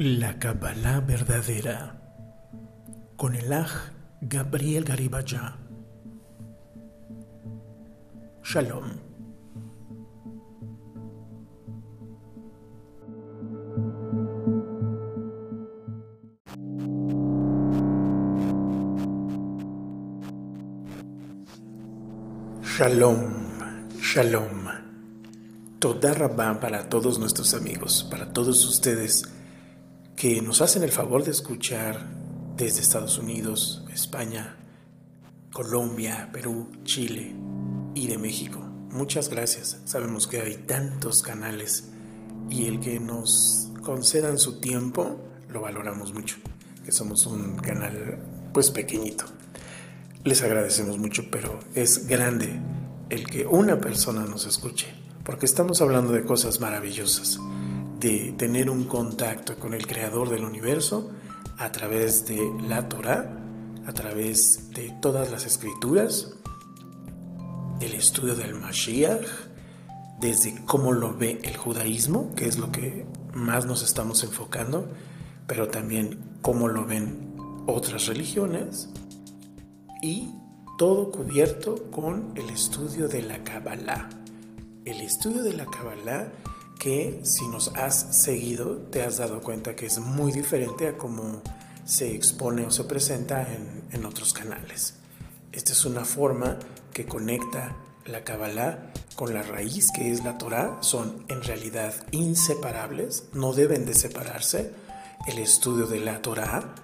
La Kabbalah verdadera con el Aj Gabriel Garibaya. Shalom. Shalom, shalom. Toda rabá para todos nuestros amigos, para todos ustedes que nos hacen el favor de escuchar desde Estados Unidos, España, Colombia, Perú, Chile y de México. Muchas gracias. Sabemos que hay tantos canales y el que nos concedan su tiempo lo valoramos mucho, que somos un canal pues pequeñito. Les agradecemos mucho, pero es grande el que una persona nos escuche, porque estamos hablando de cosas maravillosas de tener un contacto con el creador del universo a través de la Torah, a través de todas las escrituras, el estudio del Mashiach, desde cómo lo ve el judaísmo, que es lo que más nos estamos enfocando, pero también cómo lo ven otras religiones y todo cubierto con el estudio de la Kabbalah. El estudio de la Kabbalah que si nos has seguido te has dado cuenta que es muy diferente a cómo se expone o se presenta en, otros canales. Esta es una forma que conecta la Kabbalah con la raíz que es la Torah. Son en realidad inseparables, no deben de separarse el estudio de la Torah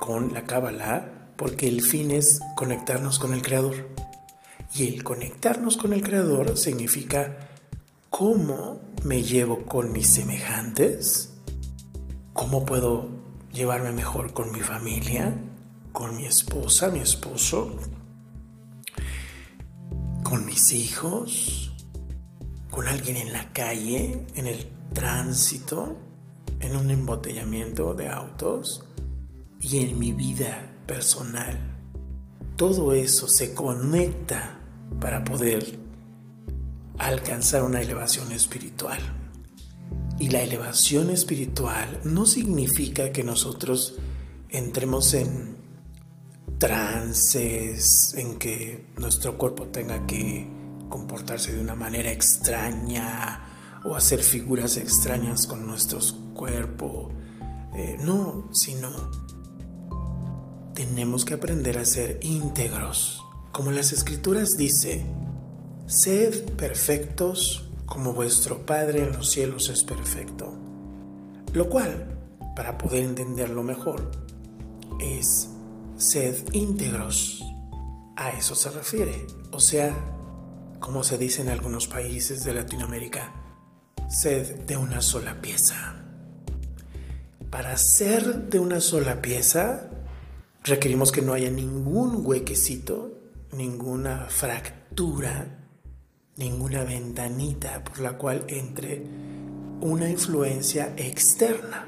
con la Kabbalah porque el fin es conectarnos con el Creador. Y el conectarnos con el Creador significa cómo me llevo con mis semejantes, cómo puedo llevarme mejor con mi familia, con mi esposa, mi esposo, con mis hijos, con alguien en la calle, en el tránsito, en un embotellamiento de autos y en mi vida personal. Todo eso se conecta para poder alcanzar una elevación espiritual. Y la elevación espiritual no significa que nosotros entremos en trances, en que nuestro cuerpo tenga que comportarse de una manera extraña o hacer figuras extrañas con nuestro cuerpo. Eh, no, sino tenemos que aprender a ser íntegros. Como las escrituras dice, Sed perfectos como vuestro Padre en los cielos es perfecto. Lo cual, para poder entenderlo mejor, es sed íntegros. A eso se refiere. O sea, como se dice en algunos países de Latinoamérica, sed de una sola pieza. Para ser de una sola pieza, requerimos que no haya ningún huequecito, ninguna fractura ninguna ventanita por la cual entre una influencia externa.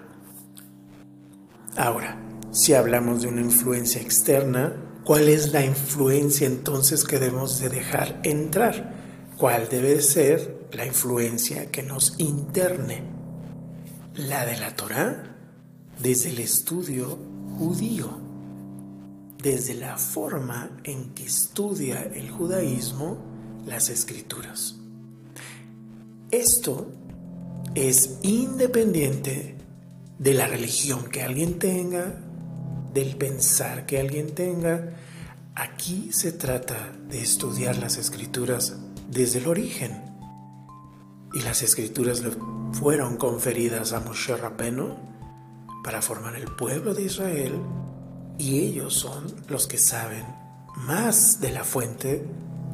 Ahora, si hablamos de una influencia externa, ¿cuál es la influencia entonces que debemos de dejar entrar? ¿Cuál debe ser la influencia que nos interne? La de la Torah, desde el estudio judío, desde la forma en que estudia el judaísmo, las escrituras. Esto es independiente de la religión que alguien tenga, del pensar que alguien tenga. Aquí se trata de estudiar las escrituras desde el origen. Y las escrituras le fueron conferidas a Moshe Rabbeinu para formar el pueblo de Israel y ellos son los que saben más de la fuente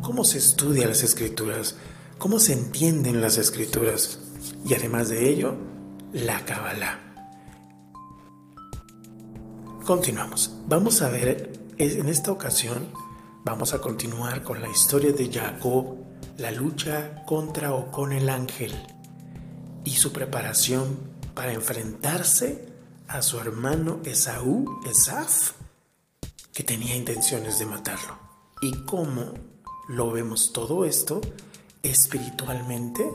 cómo se estudia las escrituras, cómo se entienden las escrituras y además de ello, la Kabbalah. Continuamos. Vamos a ver, en esta ocasión, vamos a continuar con la historia de Jacob, la lucha contra o con el ángel y su preparación para enfrentarse a su hermano Esaú, Esaf, que tenía intenciones de matarlo. Y cómo lo vemos todo esto espiritualmente,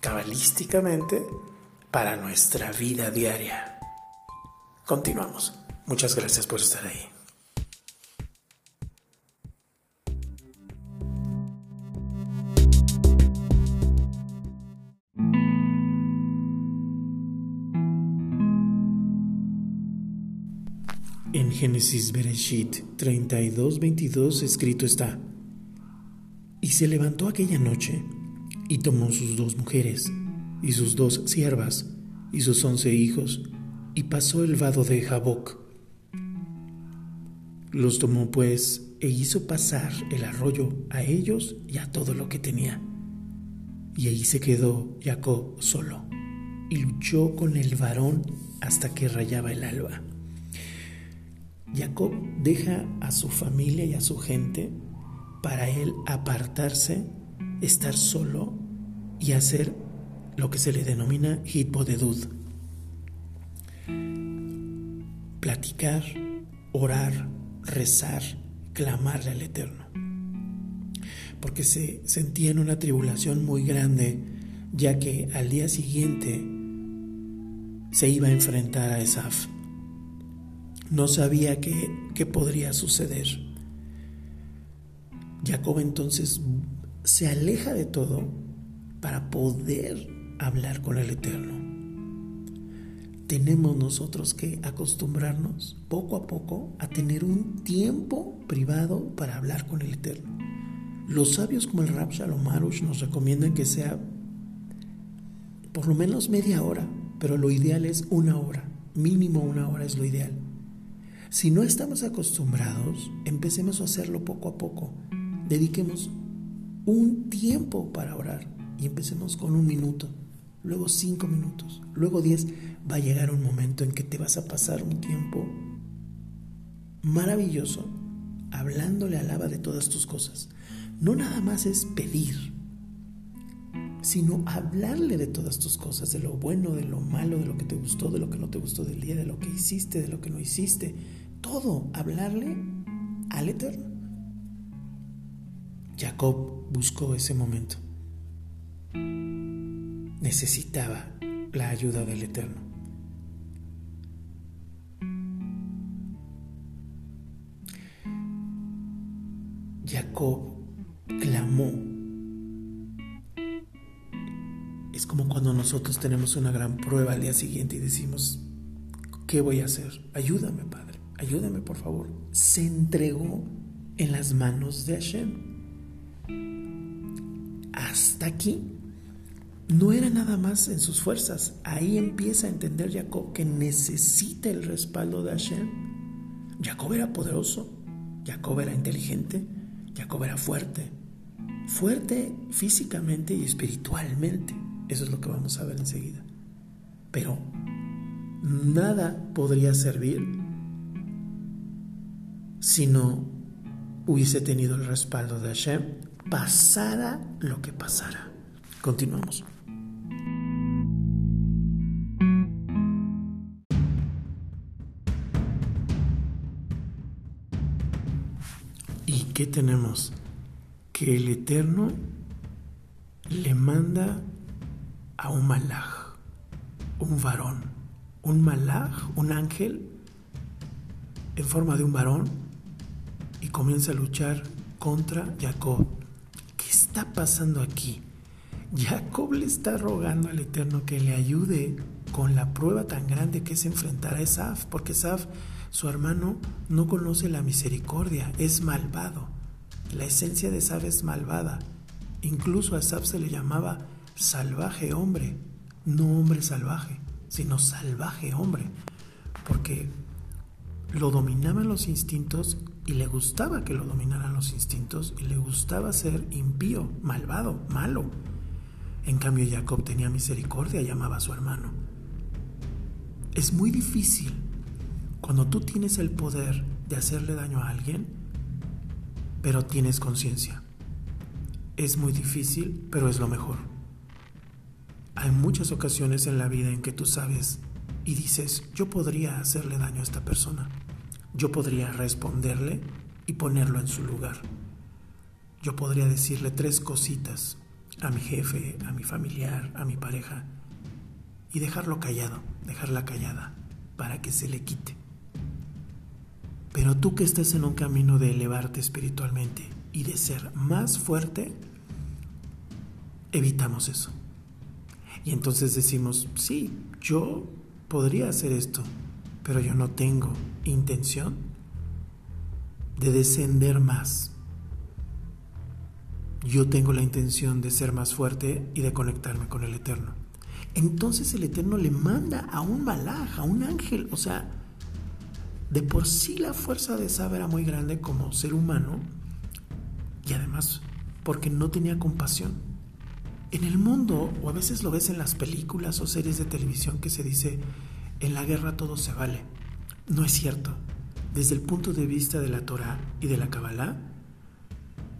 cabalísticamente, para nuestra vida diaria. Continuamos. Muchas gracias por estar ahí. En Génesis Bereshit 32:22 escrito está, y se levantó aquella noche y tomó sus dos mujeres y sus dos siervas y sus once hijos y pasó el vado de Jaboc. Los tomó pues e hizo pasar el arroyo a ellos y a todo lo que tenía. Y ahí se quedó Jacob solo y luchó con el varón hasta que rayaba el alba. Jacob deja a su familia y a su gente para él apartarse, estar solo y hacer lo que se le denomina hitbodedud. Platicar, orar, rezar, clamarle al Eterno. Porque se sentía en una tribulación muy grande, ya que al día siguiente se iba a enfrentar a Esaf no sabía qué, podría suceder. Jacob entonces se aleja de todo para poder hablar con el Eterno. Tenemos nosotros que acostumbrarnos poco a poco a tener un tiempo privado para hablar con el Eterno. Los sabios como el Rab Shalom Arush nos recomiendan que sea por lo menos media hora, pero lo ideal es una hora, mínimo una hora es lo ideal. Si no estamos acostumbrados, empecemos a hacerlo poco a poco. Dediquemos un tiempo para orar y empecemos con un minuto, luego cinco minutos, luego diez. Va a llegar un momento en que te vas a pasar un tiempo maravilloso hablándole al Abba de todas tus cosas. No nada más es pedir, sino hablarle de todas tus cosas, de lo bueno, de lo malo, de lo que te gustó, de lo que no te gustó del día, de lo que hiciste, de lo que no hiciste, todo, hablarle al Eterno. Jacob buscó ese momento. Necesitaba la ayuda del Eterno. Jacob clamó. Es como cuando nosotros tenemos una gran prueba al día siguiente y decimos, ¿qué voy a hacer? Ayúdame, Padre ayúdame por favor, se entregó en las manos de Hashem. Hasta aquí no era nada más en sus fuerzas. Ahí empieza a entender Jacob que necesita el respaldo de Hashem. Jacob era poderoso, Jacob era inteligente, Jacob era fuerte. Fuerte físicamente y espiritualmente. Eso es lo que vamos a ver enseguida. Pero nada podría servir si no hubiese tenido el respaldo de Hashem, pasara lo que pasara. Continuamos. ¿Y qué tenemos? Que el Eterno le manda a un malaj, un varón, un malaj, un ángel en forma de un varón y comienza a luchar contra Jacob. ¿Qué está pasando aquí? Jacob le está rogando al Eterno que le ayude con la prueba tan grande que es enfrentar a Esaf, porque Esaf, su hermano, no conoce la misericordia, es malvado. La esencia de Esaf es malvada. Incluso a Esaf se le llamaba salvaje hombre, no hombre salvaje, sino salvaje hombre, porque lo dominaban los instintos y le gustaba que lo dominaran los instintos y le gustaba ser impío, malvado, malo. En cambio Jacob tenía misericordia y a su hermano. Es muy difícil cuando tú tienes el poder de hacerle daño a alguien, pero tienes conciencia. Es muy difícil, pero es lo mejor. Hay muchas ocasiones en la vida en que tú sabes y dices, yo podría hacerle daño a esta persona yo podría responderle y ponerlo en su lugar. Yo podría decirle tres cositas a mi jefe, a mi familiar, a mi pareja y dejarlo callado, dejarla callada para que se le quite. Pero tú que estés en un camino de elevarte espiritualmente y de ser más fuerte, evitamos eso. Y entonces decimos, sí, yo podría hacer esto, pero yo no tengo intención de descender más. Yo tengo la intención de ser más fuerte y de conectarme con el Eterno. Entonces el Eterno le manda a un malaj, a un ángel. O sea, de por sí la fuerza de Sab era muy grande como ser humano y además porque no tenía compasión. En el mundo, o a veces lo ves en las películas o series de televisión que se dice, en la guerra todo se vale. No es cierto. Desde el punto de vista de la Torah y de la Kabbalah,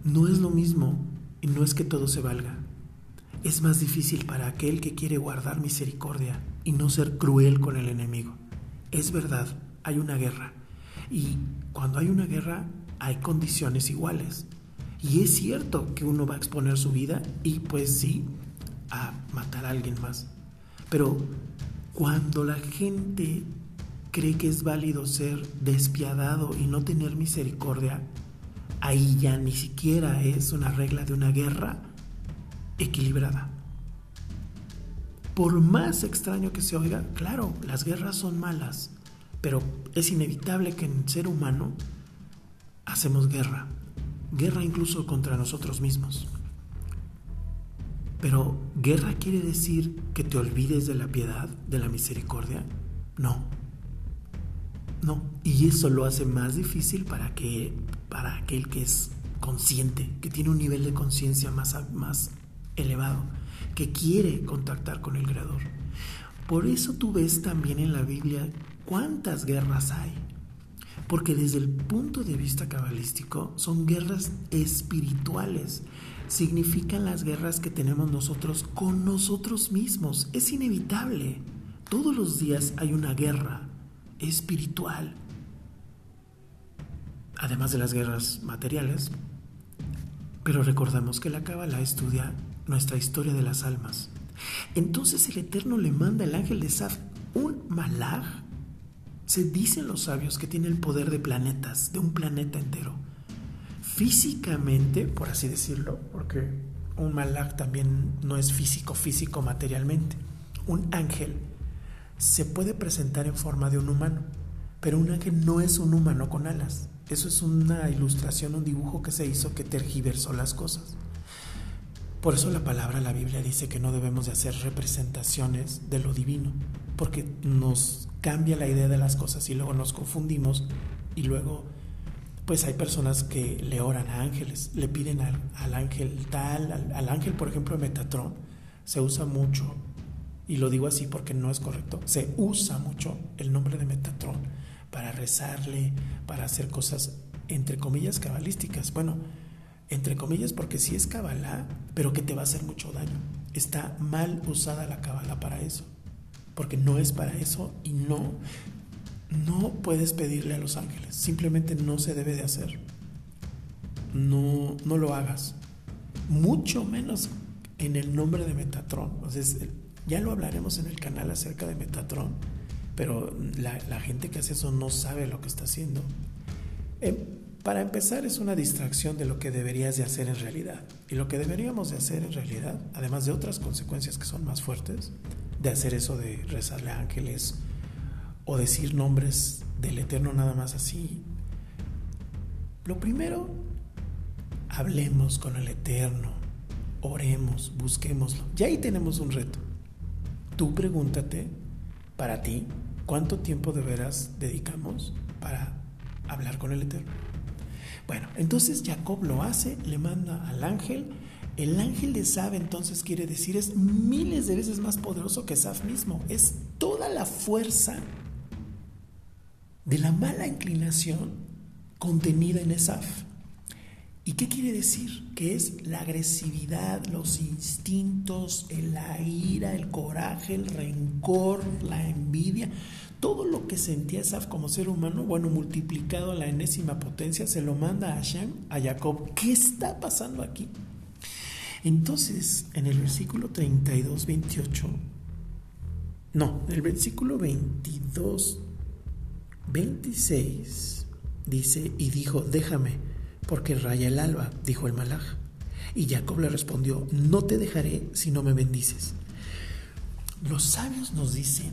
no es lo mismo y no es que todo se valga. Es más difícil para aquel que quiere guardar misericordia y no ser cruel con el enemigo. Es verdad, hay una guerra. Y cuando hay una guerra hay condiciones iguales. Y es cierto que uno va a exponer su vida y pues sí, a matar a alguien más. Pero cuando la gente cree que es válido ser despiadado y no tener misericordia, ahí ya ni siquiera es una regla de una guerra equilibrada. Por más extraño que se oiga, claro, las guerras son malas, pero es inevitable que en ser humano hacemos guerra guerra incluso contra nosotros mismos. Pero, ¿guerra quiere decir que te olvides de la piedad, de la misericordia? No. No. Y eso lo hace más difícil para, que, para aquel que es consciente, que tiene un nivel de conciencia más, más elevado, que quiere contactar con el Creador. Por eso tú ves también en la Biblia cuántas guerras hay. Porque desde el punto de vista cabalístico son guerras espirituales. Significan las guerras que tenemos nosotros con nosotros mismos. Es inevitable. Todos los días hay una guerra espiritual. Además de las guerras materiales. Pero recordamos que la Kabbalah estudia nuestra historia de las almas. Entonces el Eterno le manda al ángel de Saf un malaj se dicen los sabios que tiene el poder de planetas, de un planeta entero. Físicamente, por así decirlo, porque un malak también no es físico, físico materialmente. Un ángel se puede presentar en forma de un humano, pero un ángel no es un humano con alas. Eso es una ilustración, un dibujo que se hizo que tergiversó las cosas. Por eso la palabra, la Biblia dice que no debemos de hacer representaciones de lo divino, porque nos cambia la idea de las cosas y luego nos confundimos y luego pues hay personas que le oran a ángeles, le piden al, ángel tal, al, ángel por ejemplo de Metatron, se usa mucho, y lo digo así porque no es correcto, se usa mucho el nombre de Metatron para rezarle, para hacer cosas entre comillas cabalísticas. Bueno, entre comillas porque sí es cabalá, pero que te va a hacer mucho daño. Está mal usada la cabala para eso porque no es para eso y no, no puedes pedirle a los ángeles, simplemente no se debe de hacer. No, no lo hagas, mucho menos en el nombre de Metatron. Entonces, ya lo hablaremos en el canal acerca de Metatron, pero la, gente que hace eso no sabe lo que está haciendo. Em, para empezar, es una distracción de lo que deberías de hacer en realidad. Y lo que deberíamos de hacer en realidad, además de otras consecuencias que son más fuertes, de hacer eso de rezarle a ángeles o decir nombres del Eterno nada más así. Lo primero, hablemos con el Eterno, oremos, busquémoslo. Ya ahí tenemos un reto. Tú pregúntate, para ti, ¿cuánto tiempo de veras dedicamos para hablar con el Eterno? Bueno, entonces Jacob lo hace, le manda al ángel el ángel de Saf entonces quiere decir es miles de veces más poderoso que Saf mismo. Es toda la fuerza de la mala inclinación contenida en Esaf. ¿Y qué quiere decir? Que es la agresividad, los instintos, la ira, el coraje, el rencor, la envidia, todo lo que sentía Esaf como ser humano, bueno, multiplicado a la enésima potencia, se lo manda a Hashem, a Jacob. ¿Qué está pasando aquí? Entonces, en el versículo 32, 28, no, el versículo 22, 26 dice, y dijo, déjame, porque raya el alba, dijo el malaj. Y Jacob le respondió, no te dejaré si no me bendices. Los sabios nos dicen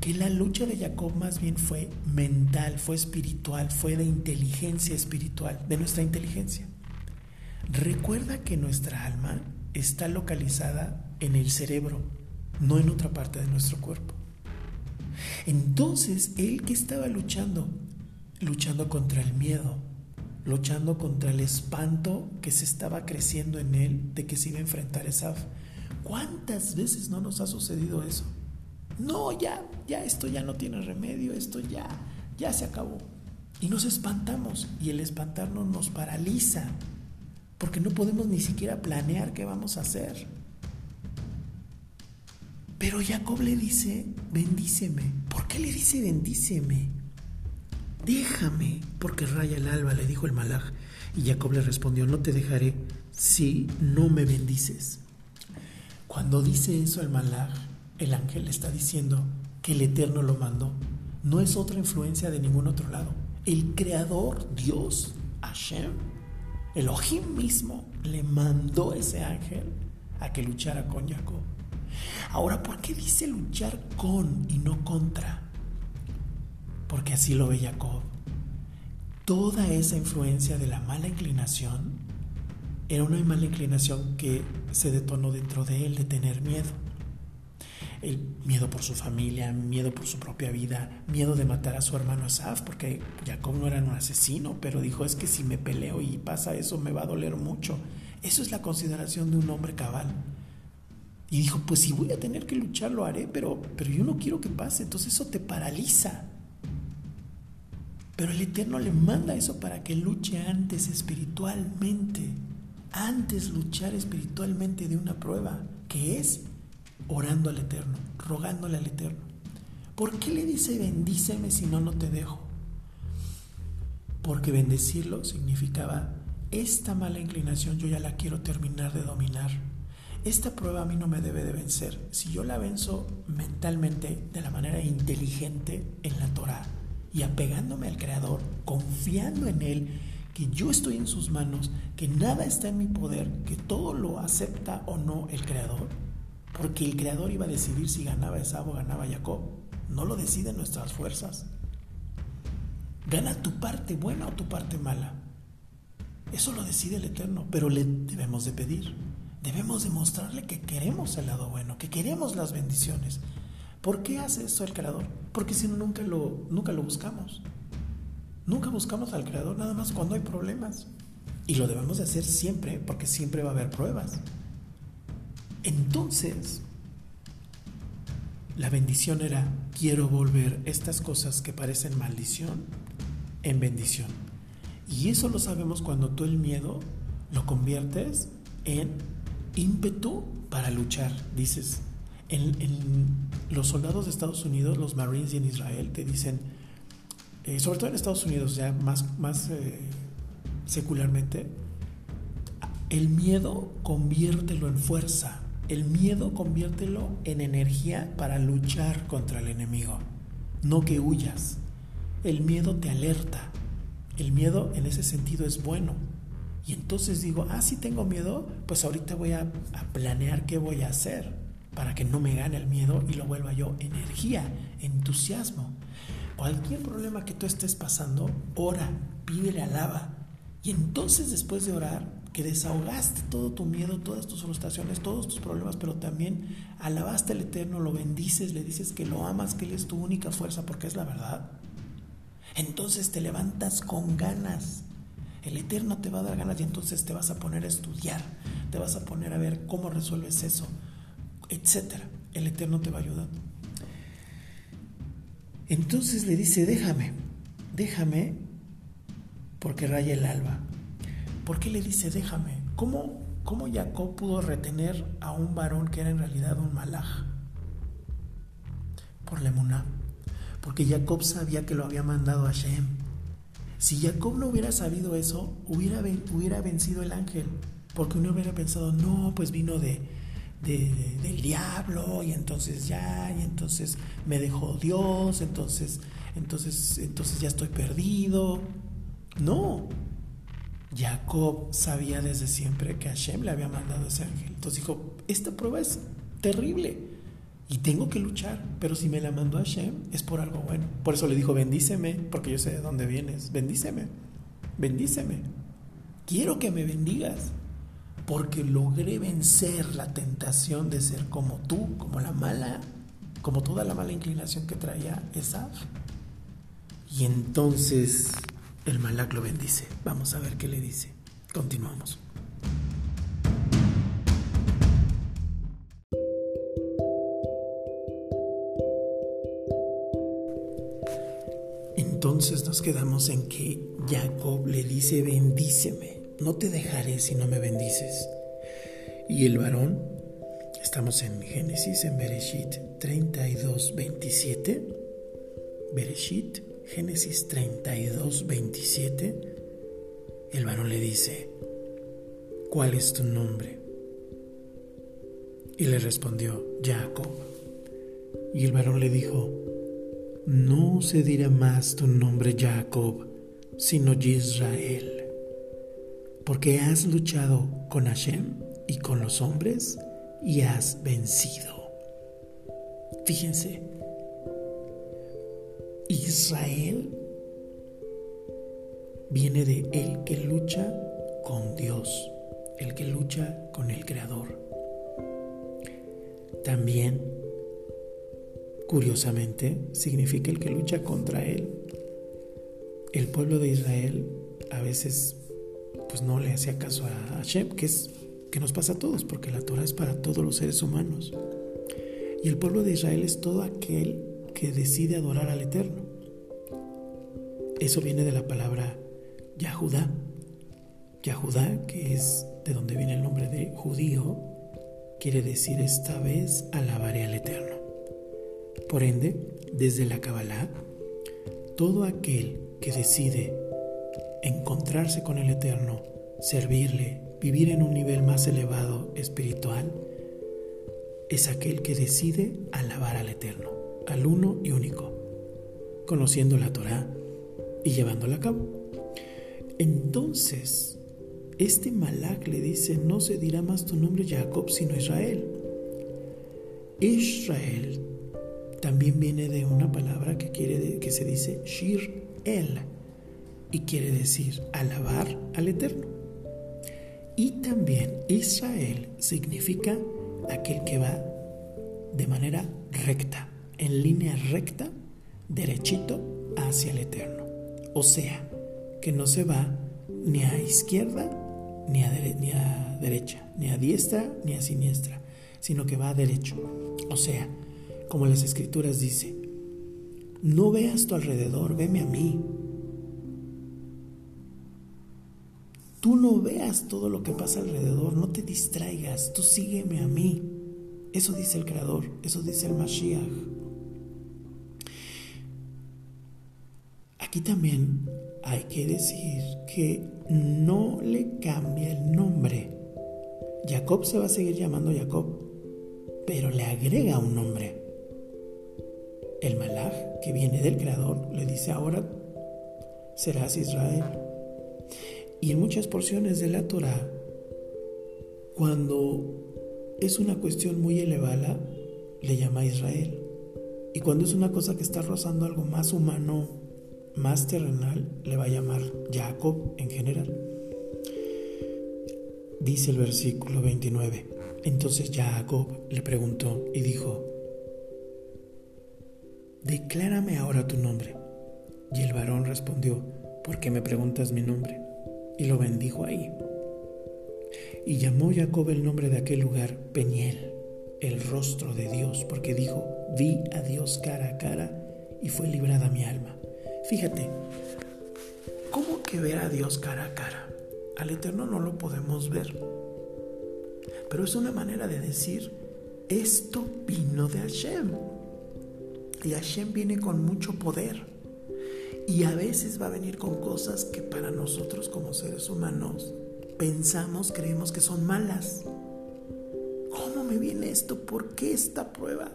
que la lucha de Jacob más bien fue mental, fue espiritual, fue de inteligencia espiritual, de nuestra inteligencia. Recuerda que nuestra alma está localizada en el cerebro, no en otra parte de nuestro cuerpo. Entonces, él que estaba luchando, luchando contra el miedo, luchando contra el espanto que se estaba creciendo en él de que se iba a enfrentar a ¿Cuántas veces no nos ha sucedido eso? No, ya, ya esto ya no tiene remedio, esto ya, ya se acabó. Y nos espantamos y el espantarnos nos paraliza porque no podemos ni siquiera planear qué vamos a hacer. Pero Jacob le dice, bendíceme. ¿Por qué le dice bendíceme? Déjame, porque raya el alba, le dijo el malaj. Y Jacob le respondió, no te dejaré si no me bendices. Cuando dice eso el malaj, el ángel está diciendo que el Eterno lo mandó. No es otra influencia de ningún otro lado. El Creador, Dios, Hashem, Elohim mismo, le mandó ese ángel a que luchara con Jacob. Ahora, ¿por qué dice luchar con y no contra? Porque así lo ve Jacob. Toda esa influencia de la mala inclinación era una mala inclinación que se detonó dentro de él de tener miedo. El miedo por su familia, miedo por su propia vida, miedo de matar a su hermano Asaf, porque Jacob no era un asesino, pero dijo, es que si me peleo y pasa eso me va a doler mucho. Eso es la consideración de un hombre cabal. Y dijo, pues si voy a tener que luchar, lo haré, pero, pero yo no quiero que pase, entonces eso te paraliza. Pero el Eterno le manda eso para que luche antes espiritualmente, antes luchar espiritualmente de una prueba, que es orando al Eterno, rogándole al Eterno. ¿Por qué le dice bendíceme si no, no te dejo? Porque bendecirlo significaba, esta mala inclinación yo ya la quiero terminar de dominar esta prueba a mí no me debe de vencer. Si yo la venzo mentalmente, de la manera inteligente en la Torah y apegándome al Creador, confiando en Él, que yo estoy en sus manos, que nada está en mi poder, que todo lo acepta o no el Creador, porque el Creador iba a decidir si ganaba Esab o ganaba Jacob. No lo deciden nuestras fuerzas. Gana tu parte buena o tu parte mala. Eso lo decide el Eterno, pero le debemos de pedir debemos demostrarle que queremos el lado bueno, que queremos las bendiciones. ¿Por qué hace eso el Creador? Porque si no, nunca lo, nunca lo buscamos. Nunca buscamos al Creador, nada más cuando hay problemas. Y lo debemos de hacer siempre, porque siempre va a haber pruebas. Entonces, la bendición era, quiero volver estas cosas que parecen maldición en bendición. Y eso lo sabemos cuando tú el miedo lo conviertes en ímpetu para luchar. Dices, en, los soldados de Estados Unidos, los Marines y en Israel te dicen, eh, sobre todo en Estados Unidos, ya más, más eh, secularmente, el miedo conviértelo en fuerza. El miedo conviértelo en energía para luchar contra el enemigo. No que huyas. El miedo te alerta. El miedo en ese sentido es bueno. Y entonces digo, ah, si tengo miedo, pues ahorita voy a, planear qué voy a hacer para que no me gane el miedo y lo vuelva yo energía, entusiasmo. Cualquier problema que tú estés pasando, ora, pídele, alaba. Y entonces después de orar, que desahogaste todo tu miedo, todas tus frustraciones, todos tus problemas, pero también alabaste al Eterno, lo bendices, le dices que lo amas, que Él es tu única fuerza, porque es la verdad. Entonces te levantas con ganas el Eterno te va a dar ganas y entonces te vas a poner a estudiar, te vas a poner a ver cómo resuelves eso, etcétera. El Eterno te va a ayudar. Entonces le dice, déjame, déjame porque raya el alba. ¿Por qué le dice, déjame? ¿Cómo, cómo Jacob pudo retener a un varón que era en realidad un malaj? Por la Porque Jacob sabía que lo había mandado a Shem si Jacob no hubiera sabido eso, hubiera, hubiera vencido el ángel, porque uno hubiera pensado, no, pues vino de, del diablo y entonces ya, y entonces me dejó Dios, entonces entonces, entonces ya estoy perdido. No. Jacob sabía desde siempre que Hashem le había mandado ese ángel. Entonces dijo, esta prueba es terrible y tengo que luchar, pero si me la mandó Hashem es por algo bueno. Por eso le dijo, bendíceme, porque yo sé de dónde vienes, bendíceme, bendíceme. Quiero que me bendigas, porque logré vencer la tentación de ser como tú, como la mala, como toda la mala inclinación que traía esa y entonces el Malak lo bendice. Vamos a ver qué le dice. Continuamos. Entonces nos quedamos en que Jacob le dice, bendíceme, no te dejaré si no me bendices. Y el varón, estamos en Génesis, en Bereshit 32, 27. Bereshit Génesis 32, 27, el varón le dice, ¿cuál es tu nombre? Y le respondió, Jacob. Y el varón le dijo, no se dirá más tu nombre Jacob, sino Israel, porque has luchado con Hashem y con los hombres y has vencido. Fíjense, Israel viene de el que lucha con Dios, el que lucha con el Creador. También, curiosamente, significa el que lucha contra Él. El pueblo de Israel a veces pues no le hacía caso a Hashem, que es que nos pasa a todos, porque la Torah es para todos los seres humanos. Y el pueblo de Israel es todo aquel que decide adorar al Eterno. Eso viene de la palabra Yahudá. Yahudá, que es de donde viene el nombre de judío, quiere decir esta vez alabaré al Eterno. Por ende, desde la Kabbalah, todo aquel que decide encontrarse con el Eterno, servirle, vivir en un nivel más elevado espiritual, es aquel que decide alabar al Eterno al uno y único, conociendo la Torah y llevándola a cabo. Entonces, este Malak le dice, no se dirá más tu nombre Jacob, sino Israel. Israel también viene de una palabra que, quiere, que se dice Shir El y quiere decir alabar al Eterno. Y también Israel significa aquel que va de manera recta, en línea recta, derechito hacia el eterno. O sea, que no se va ni a izquierda ni a, derecha, ni a diestra ni a siniestra, sino que va a derecho. O sea, como las escrituras dicen, no veas tu alrededor, veme a mí. Tú no veas todo lo que pasa alrededor, no te distraigas, tú sígueme a mí. Eso dice el Creador, eso dice el Mashiach. Aquí también hay que decir que no le cambia el nombre. Jacob se va a seguir llamando Jacob, pero le agrega un nombre. El malaj que viene del Creador le dice ahora serás Israel. Y en muchas porciones de la Torah, cuando es una cuestión muy elevada, le llama Israel. Y cuando es una cosa que está rozando algo más humano, más terrenal le va a llamar Jacob en general. Dice el versículo 29. Entonces Jacob le preguntó y dijo, Declárame ahora tu nombre. Y el varón respondió, ¿por qué me preguntas mi nombre? Y lo bendijo ahí. Y llamó Jacob el nombre de aquel lugar Peniel, el rostro de Dios, porque dijo, vi a Dios cara a cara y fue librada mi alma. Fíjate, ¿cómo que ver a Dios cara a cara? Al Eterno no lo podemos ver. Pero es una manera de decir, esto vino de Hashem. Y Hashem viene con mucho poder. Y a veces va a venir con cosas que para nosotros como seres humanos pensamos, creemos que son malas. ¿Cómo me viene esto? ¿Por qué esta prueba?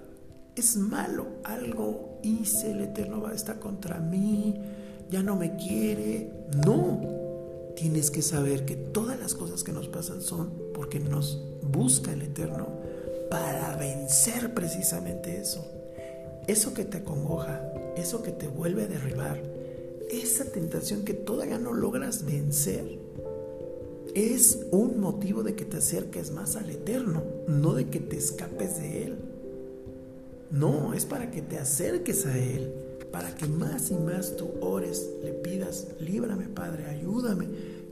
es malo, algo hice, el Eterno va a estar contra mí, ya no me quiere. No, tienes que saber que todas las cosas que nos pasan son porque nos busca el Eterno para vencer precisamente eso. Eso que te acongoja, eso que te vuelve a derribar, esa tentación que todavía no logras vencer, es un motivo de que te acerques más al Eterno, no de que te escapes de Él. No, es para que te acerques a Él, para que más y más tú ores, le pidas, líbrame Padre, ayúdame,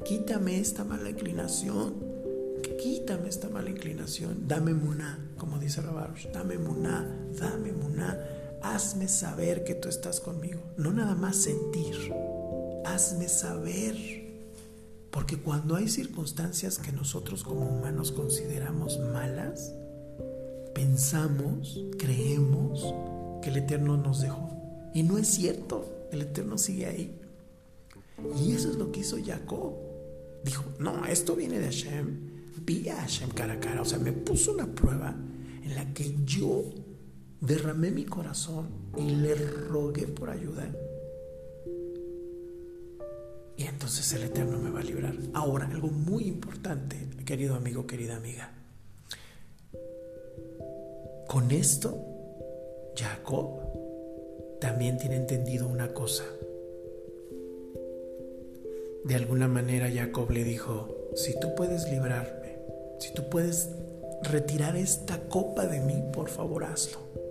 quítame esta mala inclinación, quítame esta mala inclinación, dame muná, como dice Rabarush, dame muná, dame muná, hazme saber que tú estás conmigo, no nada más sentir, hazme saber porque cuando hay circunstancias que nosotros como humanos consideramos malas, pensamos, creemos que el Eterno nos dejó. Y no es cierto, el Eterno sigue ahí. Y eso es lo que hizo Jacob. Dijo, no, esto viene de Hashem. Vi a Hashem cara a cara. O sea, me puso una prueba en la que yo derramé mi corazón y le rogué por ayuda. Y entonces el Eterno me va a librar. Ahora, algo muy importante, querido amigo, querida amiga. Con esto, Jacob también tiene entendido una cosa. De alguna manera Jacob le dijo, si tú puedes librarme, si tú puedes retirar esta copa de mí, por favor hazlo.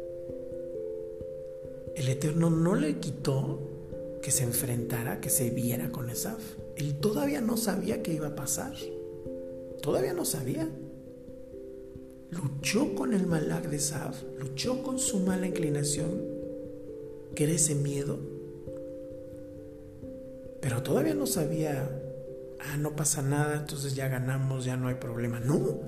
El Eterno no le quitó que se enfrentara, que se viera con Esaf. Él todavía no sabía qué iba a pasar. Todavía no sabía. Luchó con el malak de Esaf, luchó con su mala inclinación, que era ese miedo. Pero todavía no sabía, ah, no pasa nada, entonces ya ganamos, ya no hay problema. No.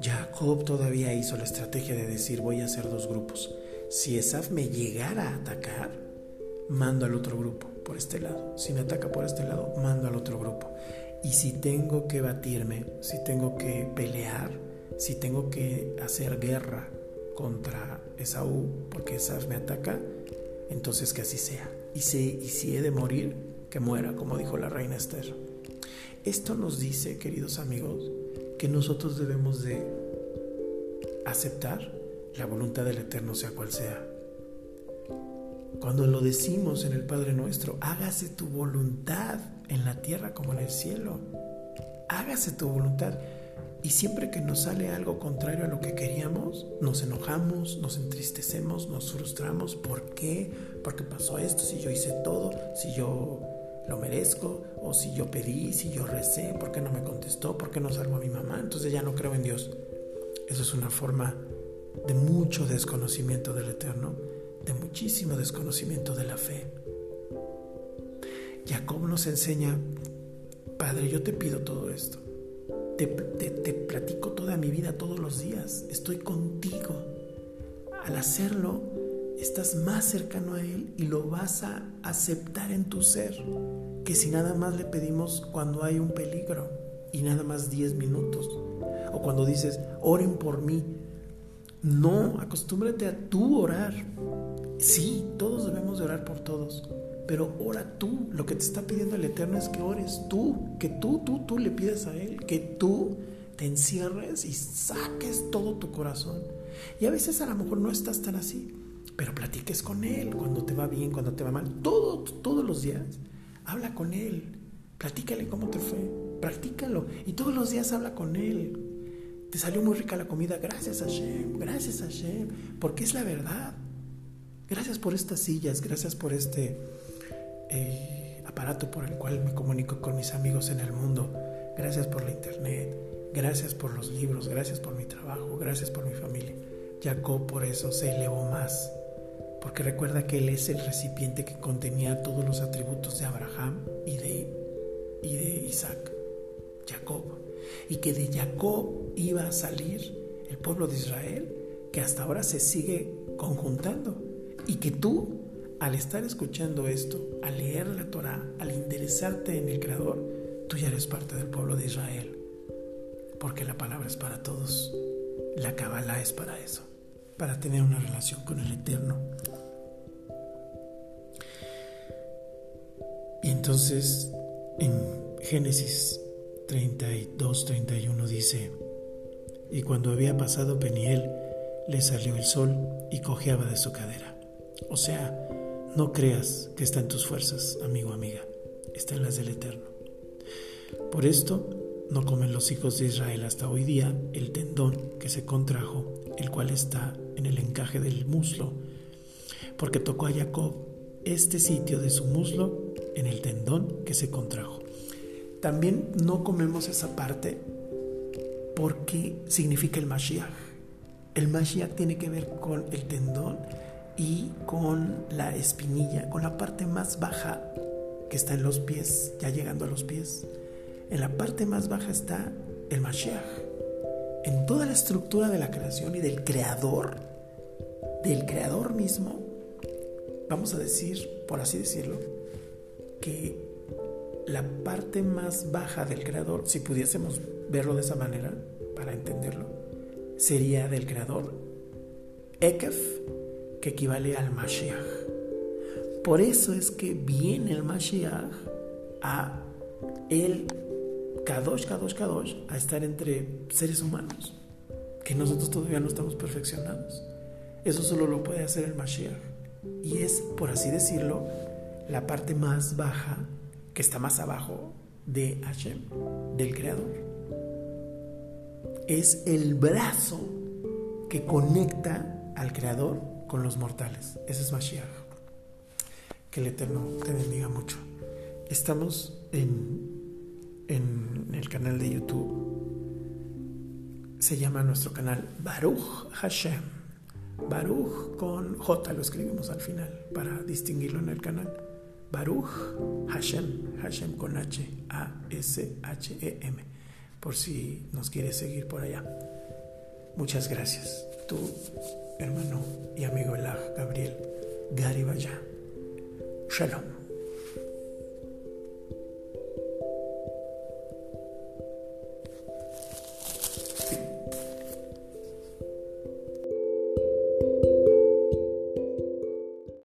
Jacob todavía hizo la estrategia de decir, voy a hacer dos grupos. Si Esaf me llegara a atacar, mando al otro grupo por este lado. Si me ataca por este lado, mando al otro grupo. Y si tengo que batirme, si tengo que pelear, si tengo que hacer guerra contra Esaú porque Esaú me ataca, entonces que así sea. Y si, y si he de morir, que muera, como dijo la reina Esther. Esto nos dice, queridos amigos, que nosotros debemos de aceptar la voluntad del Eterno sea cual sea cuando lo decimos en el Padre Nuestro, hágase tu voluntad en la tierra como en el cielo. Hágase tu voluntad. Y siempre que nos sale algo contrario a lo que queríamos, nos enojamos, nos entristecemos, nos frustramos. ¿Por qué? Porque pasó esto, si yo hice todo, si yo lo merezco, o si yo pedí, si yo recé, ¿por qué no me contestó? ¿Por qué no salvo a mi mamá? Entonces ya no creo en Dios. Eso es una forma de mucho desconocimiento del Eterno de muchísimo desconocimiento de la fe. Jacob nos enseña, Padre, yo te pido todo esto. Te, platico toda mi vida, todos los días. Estoy contigo. Al hacerlo, estás más cercano a Él y lo vas a aceptar en tu ser que si nada más le pedimos cuando hay un peligro y nada más 10 minutos. O cuando dices, oren por mí. No, acostúmbrate a tú orar. Sí, todos debemos de orar por todos, pero ora tú. Lo que te está pidiendo el Eterno es que ores tú, que tú, tú, tú le pides a Él, que tú te encierres y saques todo tu corazón. Y a veces a lo mejor no estás tan así, pero platiques con Él cuando te va bien, cuando te va mal, todo, todos los días. Habla con Él, platícale cómo te fue, practícalo y todos los días habla con Él. Te salió muy rica la comida, gracias a Hashem, gracias a Hashem, porque es la verdad. Gracias por estas sillas, gracias por este eh, aparato por el cual me comunico con mis amigos en el mundo. Gracias por la internet, gracias por los libros, gracias por mi trabajo, gracias por mi familia. Jacob por eso se elevó más, porque recuerda que él es el recipiente que contenía todos los atributos de Abraham y de, y de Isaac, Jacob, y que de Jacob iba a salir el pueblo de Israel, que hasta ahora se sigue conjuntando y que tú, al estar escuchando esto, al leer la Torah, al interesarte en el Creador, tú ya eres parte del pueblo de Israel. Porque la palabra es para todos. La Kabbalah es para eso. para tener una relación con el Eterno. Y entonces en Génesis 32, 31 dice, y cuando había pasado Peniel, le salió el sol y cojeaba de su cadera. O sea, no creas que está en tus fuerzas, amigo, amiga, está en las del Eterno. Por esto, no comen los hijos de Israel hasta hoy día el tendón que se contrajo, el cual está en el encaje del muslo, porque tocó a Jacob este sitio de su muslo en el tendón que se contrajo. También no comemos esa parte porque significa el Mashiach. El Mashiach tiene que ver con el tendón y con la espinilla, con la parte más baja que está en los pies, ya llegando a los pies. En la parte más baja está el Mashiach. En toda la estructura de la creación y del creador, del creador mismo, vamos a decir, por así decirlo, que la parte más baja del creador, si pudiésemos verlo de esa manera, para entenderlo, sería del creador Ekef, que equivale al Mashiach. Por eso es que viene el Mashiach a el Kadosh, Kadosh, Kadosh, a estar entre seres humanos, que nosotros todavía no estamos perfeccionados. Eso solo lo puede hacer el Mashiach. Y es, por así decirlo, la parte más baja, está más abajo de Hashem, del Creador. Es el brazo que conecta al Creador con los mortales. Ese es Mashiach. Que el Eterno te bendiga mucho. Estamos en, en el canal de YouTube. Se llama nuestro canal Baruch Hashem. Baruch con J lo escribimos al final para distinguirlo en el canal. Baruch Hashem, Hashem con H, A-S-H-E-M, por si nos quieres seguir por allá. Muchas gracias. Tu hermano y amigo Elah Gabriel Garibaya. Shalom.